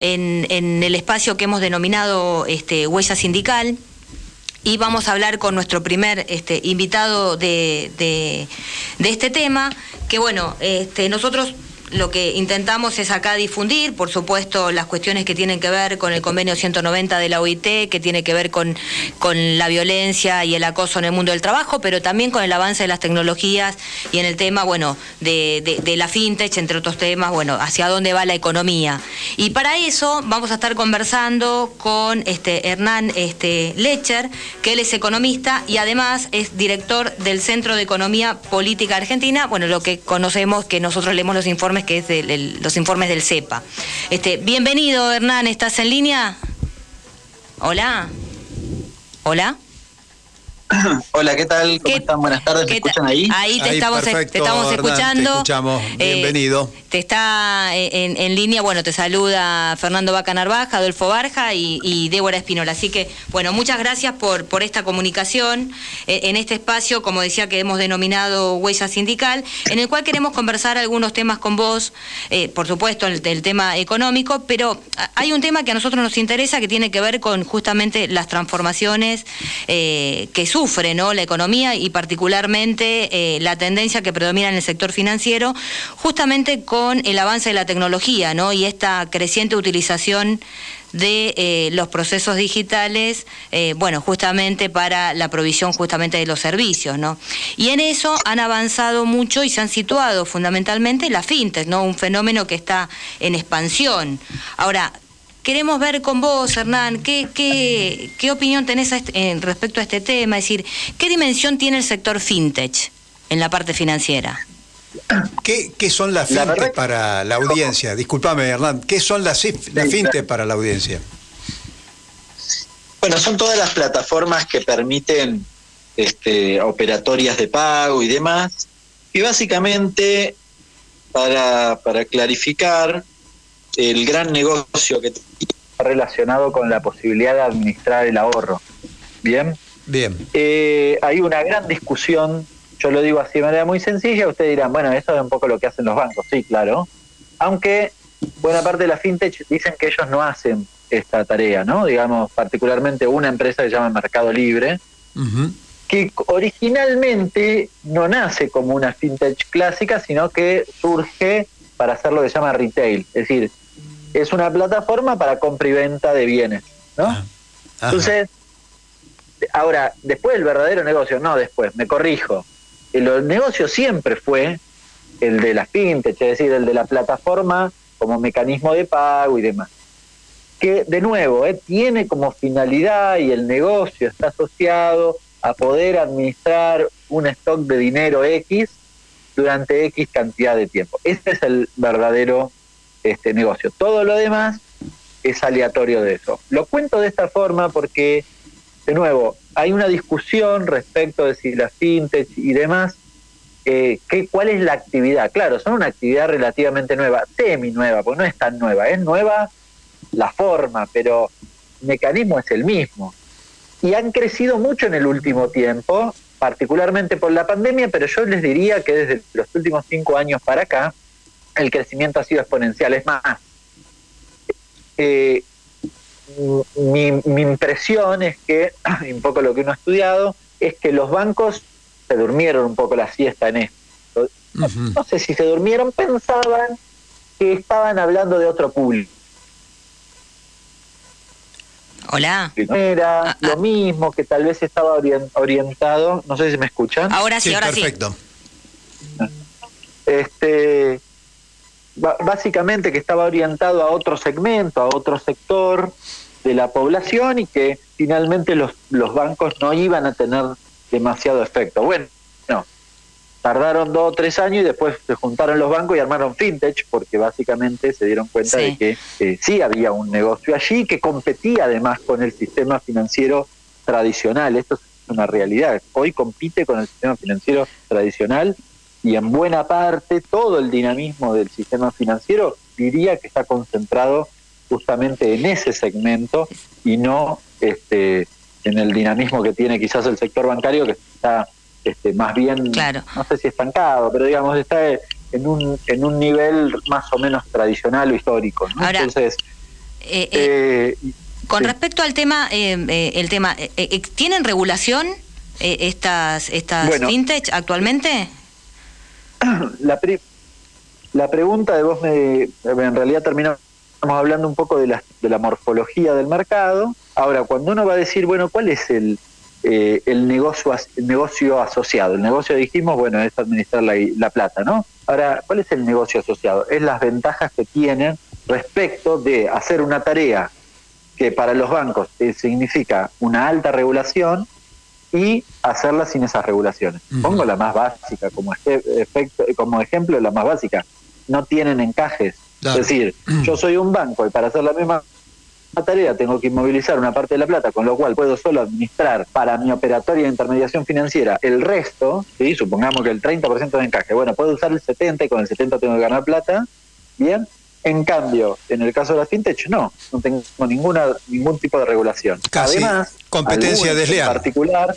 en, en el espacio que hemos denominado este, Huella Sindical y vamos a hablar con nuestro primer este, invitado de, de, este tema, que bueno, este, nosotros lo que intentamos es acá difundir, por supuesto, las cuestiones que tienen que ver con el convenio 190 de la OIT, que tiene que ver con, con la violencia y el acoso en el mundo del trabajo, pero también con el avance de las tecnologías y en el tema, bueno, de, de, la fintech, entre otros temas, bueno, hacia dónde va la economía. Y para eso vamos a estar conversando con este Hernán este, Lecher, que él es economista y además es director del Centro de Economía Política Argentina, bueno, lo que conocemos que nosotros leemos los informes que es de, de, los informes del CEPA. Este, bienvenido, Hernán, ¿estás en línea? Hola. Hola. Hola, ¿qué tal? ¿Cómo están? Buenas tardes, ¿me escuchan ahí? Ahí te ahí, estamos, perfecto, te estamos Hernán, escuchando. Te escuchamos, bienvenido. Eh, te está en, en, línea, bueno, te saluda Fernando Vaca Narvaja, Adolfo Barja y, y, Débora Espinola. Así que, bueno, muchas gracias por, por esta comunicación eh, en este espacio, como decía, que hemos denominado Huella Sindical, en el cual queremos conversar algunos temas con vos, eh, por supuesto, el, el, tema económico, pero hay un tema que a nosotros nos interesa que tiene que ver con justamente las transformaciones eh, que sufre ¿no? la economía y particularmente la tendencia que predomina en el sector financiero, justamente con con el avance de la tecnología ¿no? y esta creciente utilización de eh, los procesos digitales, eh, bueno, justamente para la provisión justamente de los servicios, ¿no? Y en eso han avanzado mucho y se han situado fundamentalmente las fintech, ¿no? Un fenómeno que está en expansión. Ahora, queremos ver con vos, Hernán, qué, qué, qué opinión tenés a este, en respecto a este tema, es decir, qué dimensión tiene el sector fintech en la parte financiera. ¿Qué, ¿Qué, son las fintech la para la audiencia? Disculpame, Hernán, ¿qué son las, las fintech para la audiencia? Bueno, son todas las plataformas que permiten este, operatorias de pago y demás. Y básicamente, para, para clarificar, el gran negocio que está relacionado con la posibilidad de administrar el ahorro. ¿Bien? Bien. Eh, hay una gran discusión yo lo digo así de manera muy sencilla, ustedes dirán, bueno, eso es un poco lo que hacen los bancos, sí, claro. Aunque buena parte de la fintech dicen que ellos no hacen esta tarea, ¿no? Digamos, particularmente una empresa que se llama Mercado Libre, uh -huh. que originalmente no nace como una fintech clásica, sino que surge para hacer lo que se llama retail, es decir, es una plataforma para compra y venta de bienes, ¿no? -huh. Entonces, ahora, después el verdadero negocio, no después, me corrijo, el negocio siempre fue el de las fintech, es decir, el de la plataforma como mecanismo de pago y demás. Que, de nuevo, eh, tiene como finalidad y el negocio está asociado a poder administrar un stock de dinero X durante X cantidad de tiempo. Este es el verdadero este, negocio. Todo lo demás es aleatorio de eso. Lo cuento de esta forma porque, de nuevo, hay una discusión respecto de si la fintech y demás, eh, ¿qué, ¿cuál es la actividad? Claro, son una actividad relativamente nueva, semi nueva, porque no es tan nueva, es nueva la forma, pero el mecanismo es el mismo. Y han crecido mucho en el último tiempo, particularmente por la pandemia, pero yo les diría que desde los últimos cinco años para acá, el crecimiento ha sido exponencial. Es más, eh, mi, mi, impresión es que, un poco lo que uno ha estudiado, es que los bancos se durmieron un poco la siesta en esto. No, uh -huh. no sé si se durmieron, pensaban que estaban hablando de otro público. Hola. Era ah, lo ah. mismo, que tal vez estaba orientado, no sé si me escuchan. Ahora sí, sí ahora perfecto. sí. Este, básicamente que estaba orientado a otro segmento, a otro sector de la población y que finalmente los, los bancos no iban a tener demasiado efecto. Bueno, no, tardaron dos o tres años y después se juntaron los bancos y armaron fintech porque básicamente se dieron cuenta sí. de que eh, sí había un negocio allí que competía además con el sistema financiero tradicional. Esto es una realidad. Hoy compite con el sistema financiero tradicional y en buena parte todo el dinamismo del sistema financiero diría que está concentrado justamente en ese segmento y no este, en el dinamismo que tiene quizás el sector bancario que está este, más bien, claro. no sé si estancado, pero digamos está en un, en un nivel más o menos tradicional o histórico. ¿no? Ahora, Entonces, con respecto al tema, el tema, ¿tienen regulación estas estas fintech actualmente? La, la pregunta de vos me, en realidad terminamos hablando un poco de la, de la morfología del mercado. Ahora, cuando uno va a decir, bueno, ¿cuál es el, eh, el, negocio, negocio asociado? El negocio, dijimos, bueno, es administrar la, la plata, ¿no? Ahora, ¿cuál es el negocio asociado? Es las ventajas que tienen respecto de hacer una tarea que para los bancos eh, significa una alta regulación y hacerla sin esas regulaciones. Pongo la más básica como, efecto, como ejemplo, la más básica. No tienen encajes. Es decir, yo soy un banco y para hacer la misma tarea tengo que inmovilizar una parte de la plata, con lo cual puedo solo administrar para mi operatoria de intermediación financiera el resto, ¿sí? supongamos que el 30% de encaje, bueno, puedo usar el 70 y con el 70 tengo que ganar plata, bien, en cambio, en el caso de la fintech, no, no tengo ninguna ningún tipo de regulación. Casi Además, competencia desleal. En particular,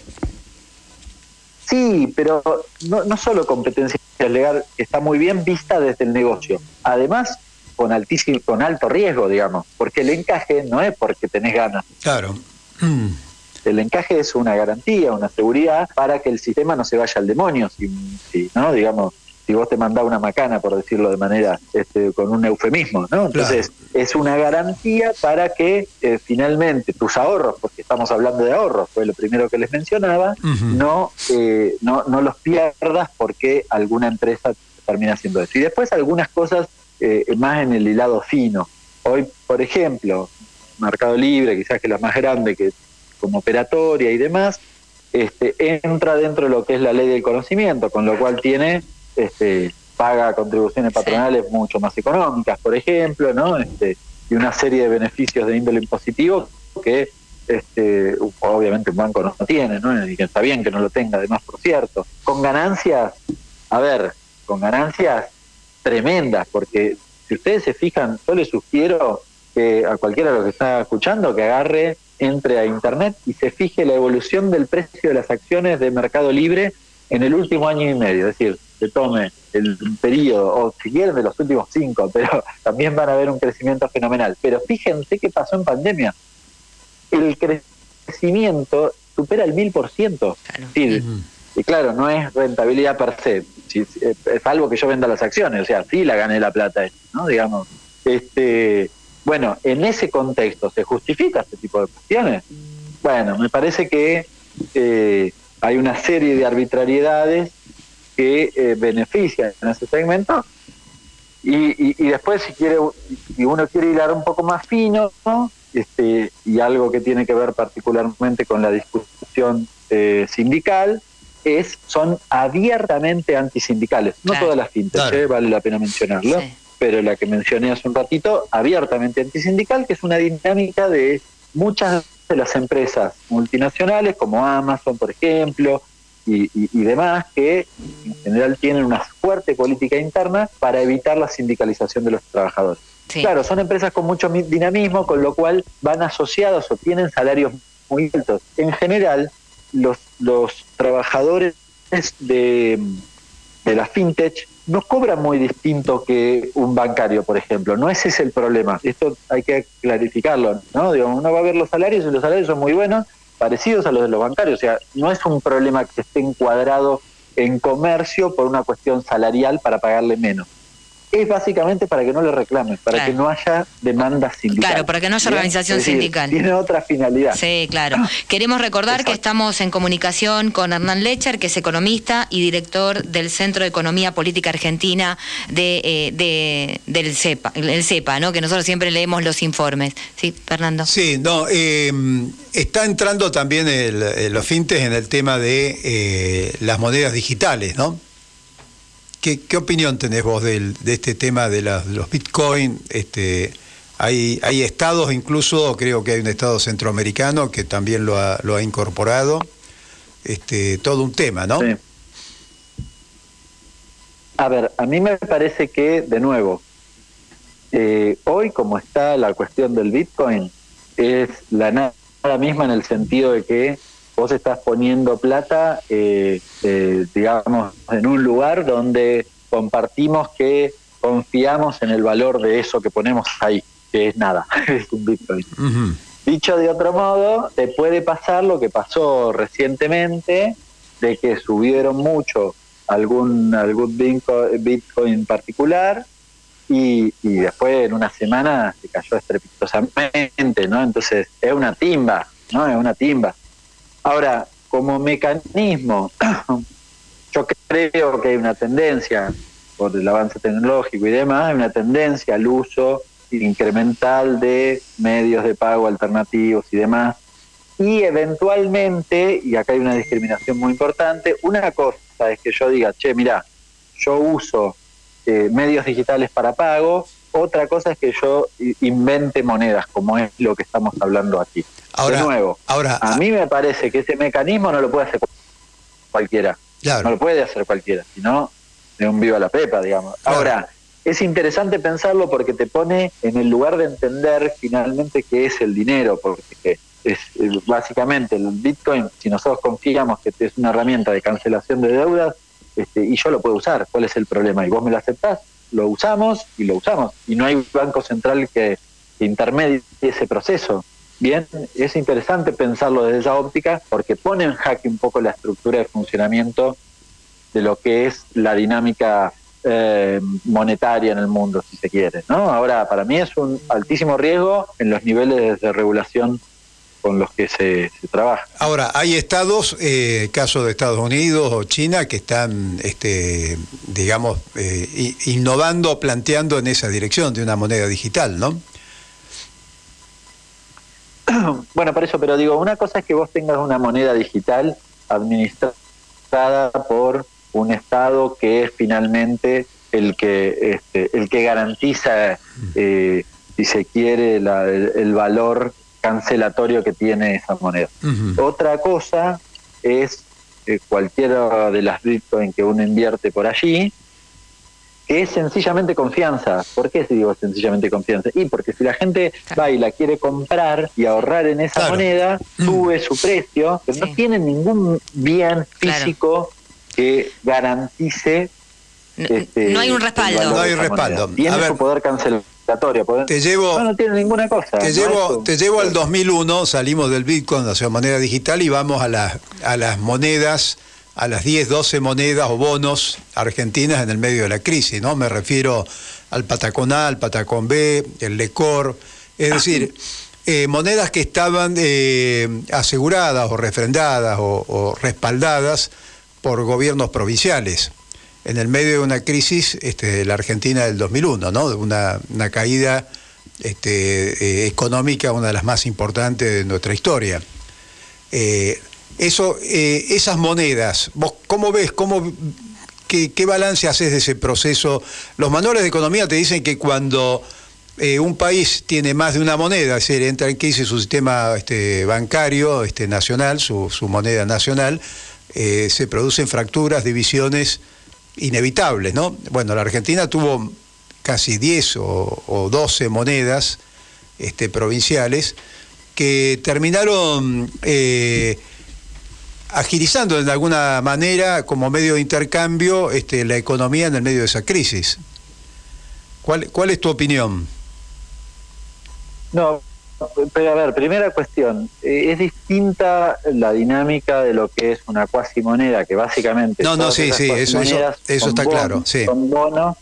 sí, pero no, no solo competencia desleal, está muy bien vista desde el negocio. Además, con altísimo, con alto riesgo, digamos, porque el encaje no es porque tenés ganas. Claro. El encaje es una garantía, una seguridad para que el sistema no se vaya al demonio, si, si ¿no? Digamos, si vos te mandás una macana, por decirlo de manera, este, con un eufemismo, ¿no? Entonces, es una garantía para que eh, finalmente tus ahorros, porque estamos hablando de ahorros, fue lo primero que les mencionaba, no, eh, no, no los pierdas porque alguna empresa termina haciendo eso. Y después algunas cosas eh, más en el hilado fino. Hoy, por ejemplo, Mercado Libre, quizás que es la más grande que como operatoria y demás, este, entra dentro de lo que es la ley del conocimiento, con lo cual tiene este, paga contribuciones patronales mucho más económicas, por ejemplo, ¿no? Este, y una serie de beneficios de índole impositivo que este, obviamente un banco no tiene, ¿no? Y que está bien que no lo tenga, además, por cierto. Con ganancias, a ver, con ganancias tremendas, porque si ustedes se fijan, yo les sugiero que a cualquiera de los que está escuchando que agarre, entre a internet y se fije la evolución del precio de las acciones de Mercado Libre en el último año y medio, es decir, se tome el periodo, o si quieren de los últimos cinco, pero también van a ver un crecimiento fenomenal. Pero fíjense qué pasó en pandemia. El crecimiento supera el mil por ciento. Y claro, no es rentabilidad per se, es algo que yo venda las acciones, o sea, sí la gané la plata, ¿no? Digamos, este, bueno, en ese contexto, ¿se justifica este tipo de cuestiones? Bueno, me parece que eh, hay una serie de arbitrariedades que eh, benefician en ese segmento. Y, y, después si quiere si uno quiere hilar un poco más fino este y algo que tiene que ver particularmente con la discusión eh, sindical es son abiertamente antisindicales. No todas las fintas ¿eh? vale la pena mencionarlo pero la que mencioné hace un ratito abiertamente antisindical que es una dinámica de muchas de las empresas multinacionales como Amazon, por ejemplo, y, demás, que en general tienen una fuerte política interna para evitar la sindicalización de los trabajadores. Claro, son empresas con mucho dinamismo, con lo cual van asociados o tienen salarios muy altos. En general, los, los trabajadores de, de la fintech no cobra muy distinto que un bancario, por ejemplo. No ese es el problema. Esto hay que clarificarlo, ¿no? Digo, uno va a ver los salarios y los salarios son muy buenos, parecidos a los de los bancarios. O sea, no es un problema que esté encuadrado en comercio por una cuestión salarial para pagarle menos es básicamente para que no le reclamen, para que no haya demanda sindical. Claro, para que no haya organización sindical. Tiene otra finalidad. Sí, claro. Queremos recordar que estamos en comunicación con Hernán Lecher, que es economista y director del Centro de Economía Política Argentina de, eh, del CEPA, el CEPA, ¿no? que nosotros siempre leemos los informes. Sí, Fernando. Sí, no, eh, está entrando también el, los fintes en el tema de eh, las monedas digitales, ¿no? ¿Qué, opinión tenés vos de este tema de, los bitcoin? Este, hay, hay estados, incluso creo que hay un estado centroamericano que también lo ha, lo ha incorporado. Este, todo un tema, ¿no? Sí. A ver, a mí me parece que, de nuevo, eh, hoy como está la cuestión del Bitcoin, es la nada misma en el sentido de que vos estás poniendo plata, eh, eh, digamos, en un lugar donde compartimos que confiamos en el valor de eso que ponemos ahí. que es nada, es un Bitcoin. Dicho de otro modo, te puede pasar lo que pasó recientemente, de que subieron mucho algún, algún Bitcoin particular y, y, después en una semana se cayó estrepitosamente, ¿no? Entonces es una timba, ¿no? Es una timba. Ahora, como mecanismo, yo creo que hay una tendencia, por el avance tecnológico y demás, hay una tendencia al uso incremental de medios de pago alternativos y demás. Y eventualmente, y acá hay una discriminación muy importante, una cosa es que yo diga, che, mira, yo uso eh, medios digitales para pago, otra cosa es que yo invente monedas, como es lo que estamos hablando aquí. Ahora, de nuevo, ahora, a mí me parece que ese mecanismo no lo puede hacer cualquiera. No lo puede hacer cualquiera, sino de un viva la pepa, digamos. Ahora, es interesante pensarlo porque te pone en el lugar de entender finalmente qué es el dinero, porque es básicamente el Bitcoin, si nosotros confiamos que es una herramienta de cancelación de deudas, este, y yo lo puedo usar, ¿cuál es el problema? Y vos me lo aceptás, lo usamos y lo usamos. Y no hay banco central que, que intermedie ese proceso. Bien, es interesante pensarlo desde esa óptica porque pone en jaque un poco la estructura de funcionamiento de lo que es la dinámica eh, monetaria en el mundo, si se quiere. ¿no? Ahora, para mí es un altísimo riesgo en los niveles de regulación con los que se, trabaja. Ahora, hay estados, eh, caso de Estados Unidos o China, que están, este, digamos, eh, innovando, planteando en esa dirección de una moneda digital, ¿no? Bueno, por eso, pero digo, una cosa es que vos tengas una moneda digital administrada por un Estado que es finalmente el que, este, el que garantiza, eh, si se quiere, el, valor cancelatorio que tiene esa moneda. Otra cosa es eh, cualquiera de las Bitcoin que uno invierte por allí, que es sencillamente confianza. ¿Por qué digo sencillamente confianza? Y porque si la gente va y la quiere comprar y ahorrar en esa moneda, sube su precio, pero no tiene ningún bien físico que garantice este, no hay un respaldo. No hay respaldo. Tiene su poder cancelatorio. Te llevo, no, tiene ninguna cosa. Te llevo, te llevo al 2001, salimos del Bitcoin hacia moneda digital y vamos a, las a las monedas, a las 10, 12 monedas o bonos argentinas en el medio de la crisis. ¿no? Me refiero al Patacón A, al Patacón B, el Lecor. Es ah, decir, eh, monedas que estaban eh, aseguradas o refrendadas o respaldadas por gobiernos provinciales. En el medio de una crisis, este, la Argentina del 2001, ¿no? Una, una caída este, eh, económica, una de las más importantes de nuestra historia. Eh, eso, eh, esas monedas, ¿vos cómo ves, cómo, qué, balance haces de ese proceso? Los manuales de economía te dicen que cuando un país tiene más de una moneda, es decir, entra en crisis su sistema este, bancario este, nacional, su, moneda nacional, se producen fracturas, divisiones inevitables, ¿no? Bueno, la Argentina tuvo casi 10 o, 12 monedas este, provinciales que terminaron eh, agilizando de alguna manera como medio de intercambio este, la economía en el medio de esa crisis. ¿Cuál, cuál es tu opinión? No, pero a ver, primera cuestión, eh, es distinta la dinámica de lo que es una cuasi moneda, que básicamente... No, no, sí, sí, eso, eso, está claro. Sí. Son bonos.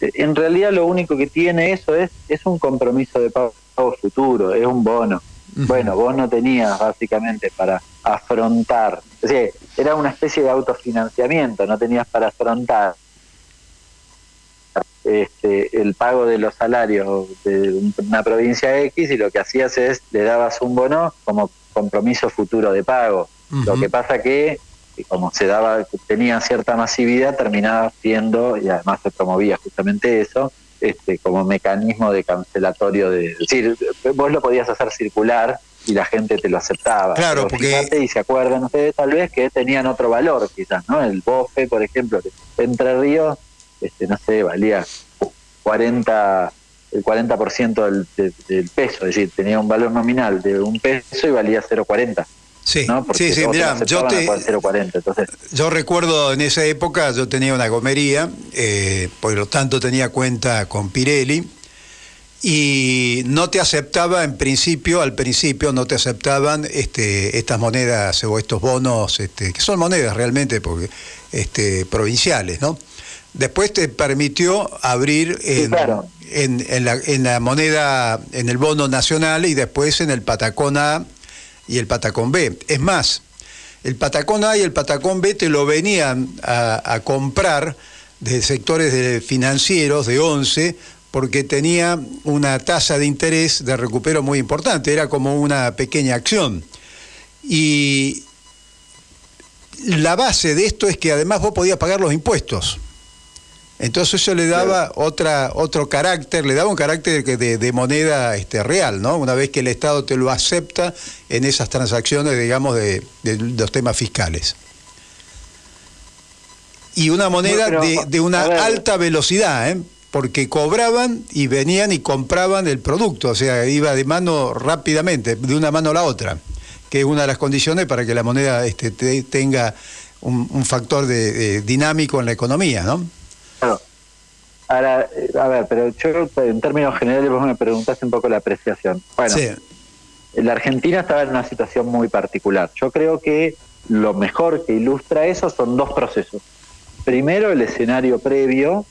En realidad lo único que tiene eso es, es un compromiso de pago futuro, es un bono. Bueno, vos no tenías básicamente para afrontar, o sea, era una especie de autofinanciamiento, no tenías para afrontar este, el pago de los salarios de una provincia X y lo que hacías es le dabas un bono como compromiso futuro de pago. Lo que pasa que como se daba tenía cierta masividad terminaba siendo y además se promovía justamente eso este como mecanismo de cancelatorio de es decir vos lo podías hacer circular y la gente te lo aceptaba. Claro porque y se acuerdan ustedes tal vez que tenían otro valor quizás no el bofe por ejemplo Entre Ríos este, no sé, valía 40 el 40% del, del peso, es decir, tenía un valor nominal de un peso y valía 0,40. Sí, sí, sí, mira, yo te, entonces. yo recuerdo en esa época, yo tenía una gomería, eh, por lo tanto tenía cuenta con Pirelli, y no te aceptaba en principio, al principio no te aceptaban este, estas monedas o estos bonos, este, que son monedas realmente porque, este, provinciales, ¿no? Después te permitió abrir en, en, la, en, la, moneda, en el bono nacional y después en el Patacón A y el Patacón B. Es más, el Patacón A y el Patacón B te lo venían a, a comprar de sectores de financieros de 11 porque tenía una tasa de interés de recupero muy importante, era como una pequeña acción. Y la base de esto es que además vos podías pagar los impuestos. Entonces eso le daba otra, otro carácter, le daba un carácter de, de, moneda este, real, ¿no? Una vez que el Estado te lo acepta en esas transacciones, digamos, de, de los temas fiscales. Y una moneda de, de, una alta velocidad, ¿eh? porque cobraban y venían y compraban el producto, o sea, iba de mano rápidamente, de una mano a la otra, que es una de las condiciones para que la moneda este, tenga un, factor de, dinámico en la economía, ¿no? Ahora, eh, a ver, pero yo en términos generales vos me preguntaste un poco la apreciación. Bueno, sí. la Argentina estaba en una situación muy particular. Yo creo que lo mejor que ilustra eso son dos procesos. Primero, el escenario previo,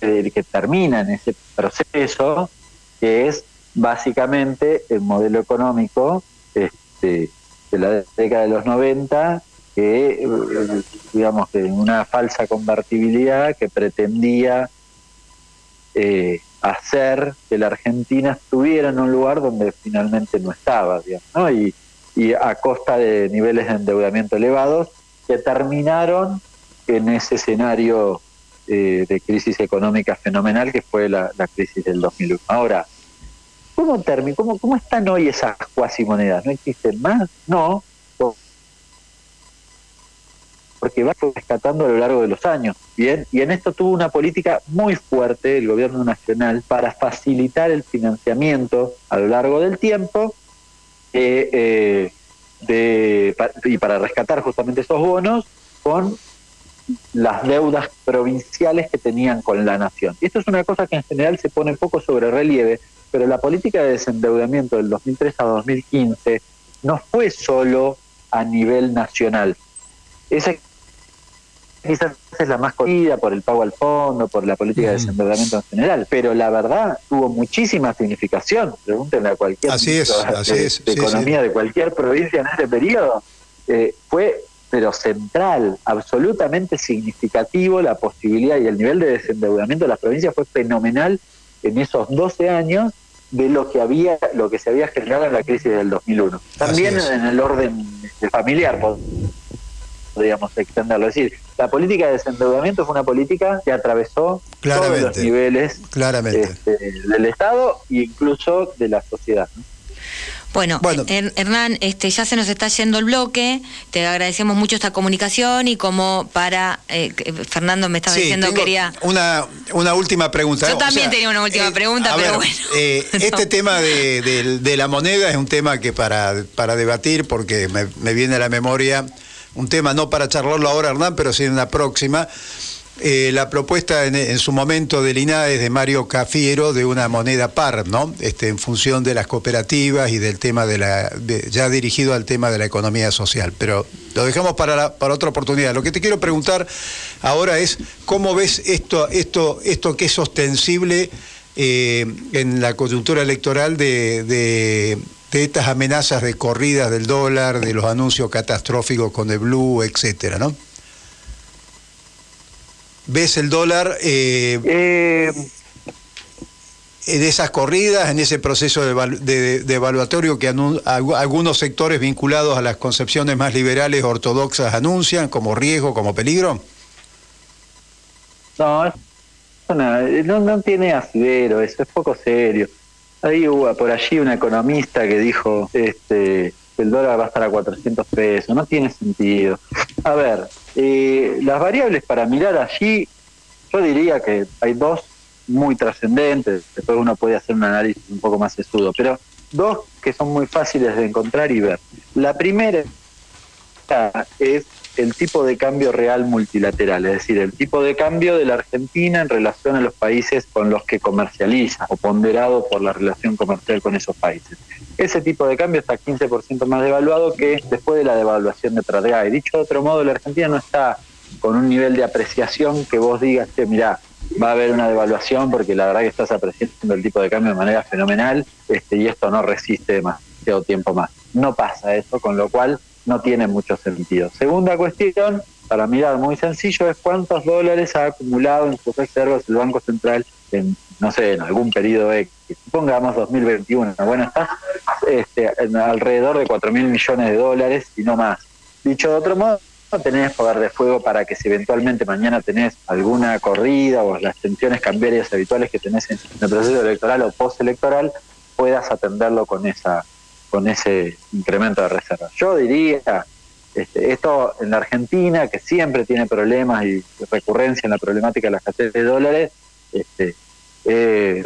que, termina en ese proceso, que es básicamente el modelo económico este, de la década de los 90, que eh, digamos que una falsa convertibilidad que pretendía eh, hacer que la Argentina estuviera en un lugar donde finalmente no estaba, digamos, y, a costa de niveles de endeudamiento elevados que terminaron en ese escenario eh, de crisis económica fenomenal que fue la, crisis del 2001. Ahora, ¿cómo, cómo, ¿cómo están hoy esas cuasi monedas? ¿No existen más? No, porque va rescatando a lo largo de los años. Bien, y en esto tuvo una política muy fuerte el gobierno nacional para facilitar el financiamiento a lo largo del tiempo eh, de, y para rescatar justamente esos bonos con las deudas provinciales que tenían con la nación. Y esto es una cosa que en general se pone poco sobre relieve, pero la política de desendeudamiento del 2003 a 2015 no fue solo a nivel nacional. Esa quizás es la más conocida por el pago al fondo, por la política de desendeudamiento en general, pero la verdad tuvo muchísima significación. Pregúntenle a cualquier así es, de, economía de cualquier provincia en ese periodo. Eh, fue pero central, absolutamente significativo la posibilidad y el nivel de desendeudamiento de las provincias fue fenomenal en esos 12 años de lo que había lo que se había generado en la crisis del 2001. También en el orden familiar podríamos extenderlo, es decir, la política de desendeudamiento fue una política que atravesó todos los niveles este, del Estado e incluso de la sociedad. Bueno, Hernán, este, ya se nos está yendo el bloque, te agradecemos mucho esta comunicación y como para, eh, Fernando me estaba diciendo que quería... Una, una última pregunta. Yo también tenía una última eh, pregunta, pero bueno. Eh, este tema de, la moneda es un tema que para, para debatir, porque me, me viene a la memoria, un tema no para charlarlo ahora, Hernán, pero sí en la próxima. Eh, la propuesta en, su momento del INADES de Mario Cafiero de una moneda par, ¿no? Este, en función de las cooperativas y del tema de la, ya dirigido al tema de la economía social. Pero lo dejamos para, para otra oportunidad. Lo que te quiero preguntar ahora es cómo ves esto, esto, esto que es ostensible eh, en la coyuntura electoral de estas amenazas de corridas del dólar, de los anuncios catastróficos con el blue, etcétera, ¿no? ves el dólar eh, eh, en esas corridas, en ese proceso de, evaluatorio que algunos sectores vinculados a las concepciones más liberales ortodoxas anuncian como riesgo, como peligro? No, no, no tiene asidero, eso es poco serio. Ahí hubo por allí un economista que dijo este, el dólar va a estar a 400 pesos, no tiene sentido. A ver, eh, las variables para mirar allí, yo diría que hay dos muy trascendentes, después uno puede hacer un análisis un poco más sesudo, pero dos que son muy fáciles de encontrar y ver. La primera es el tipo de cambio real multilateral, es decir, el tipo de cambio de la Argentina en relación a los países con los que comercializa o ponderado por la relación comercial con esos países. Ese tipo de cambio está 15% más devaluado que después de la devaluación de Pradea. Y dicho de otro modo, la Argentina no está con un nivel de apreciación que vos digas, que mira, va a haber una devaluación porque la verdad que estás apreciando el tipo de cambio de manera fenomenal este, y esto no resiste demasiado tiempo más. No pasa eso, con lo cual no tiene mucho sentido. Segunda cuestión, para mirar muy sencillo, es cuántos dólares ha acumulado en sus reservas el Banco Central en, no sé, en algún periodo X. Supongamos 2021, bueno, está este, alrededor de 4 mil millones de dólares y no más. Dicho de otro modo, no tenés poder de fuego para que si eventualmente mañana tenés alguna corrida o las tensiones cambiarias habituales que tenés en el proceso electoral o postelectoral, puedas atenderlo con esa con ese incremento de reservas. Yo diría, este, esto en la Argentina, que siempre tiene problemas y recurrencia en la problemática de la escasez de dólares, este, eh,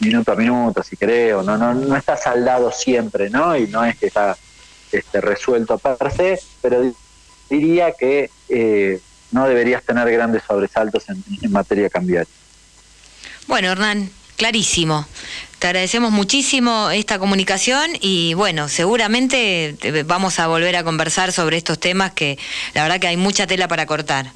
minuto a minuto, si creo, no, no, no está saldado siempre, ¿no? Y no es que está este, resuelto per se, pero diría que eh, no deberías tener grandes sobresaltos en, en materia cambiaria. Bueno, Hernán, clarísimo. Te agradecemos muchísimo esta comunicación y bueno, seguramente vamos a volver a conversar sobre estos temas que la verdad que hay mucha tela para cortar.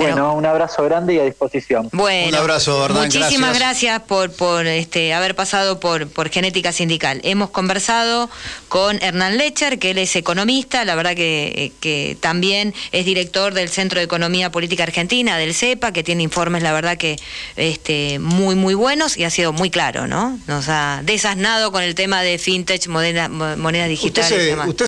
Bueno, un abrazo grande y a disposición. Bueno, un abrazo, Hernán, Muchísimas gracias, por, por este, haber pasado por, por Genética Sindical. Hemos conversado con Hernán Lecher, que él es economista, la verdad que, que también es director del Centro de Economía Política Argentina, del CEPA, que tiene informes, la verdad que este, muy, muy buenos y ha sido muy claro, ¿no? Nos ha desasnado con el tema de fintech, moneda, moneda digital.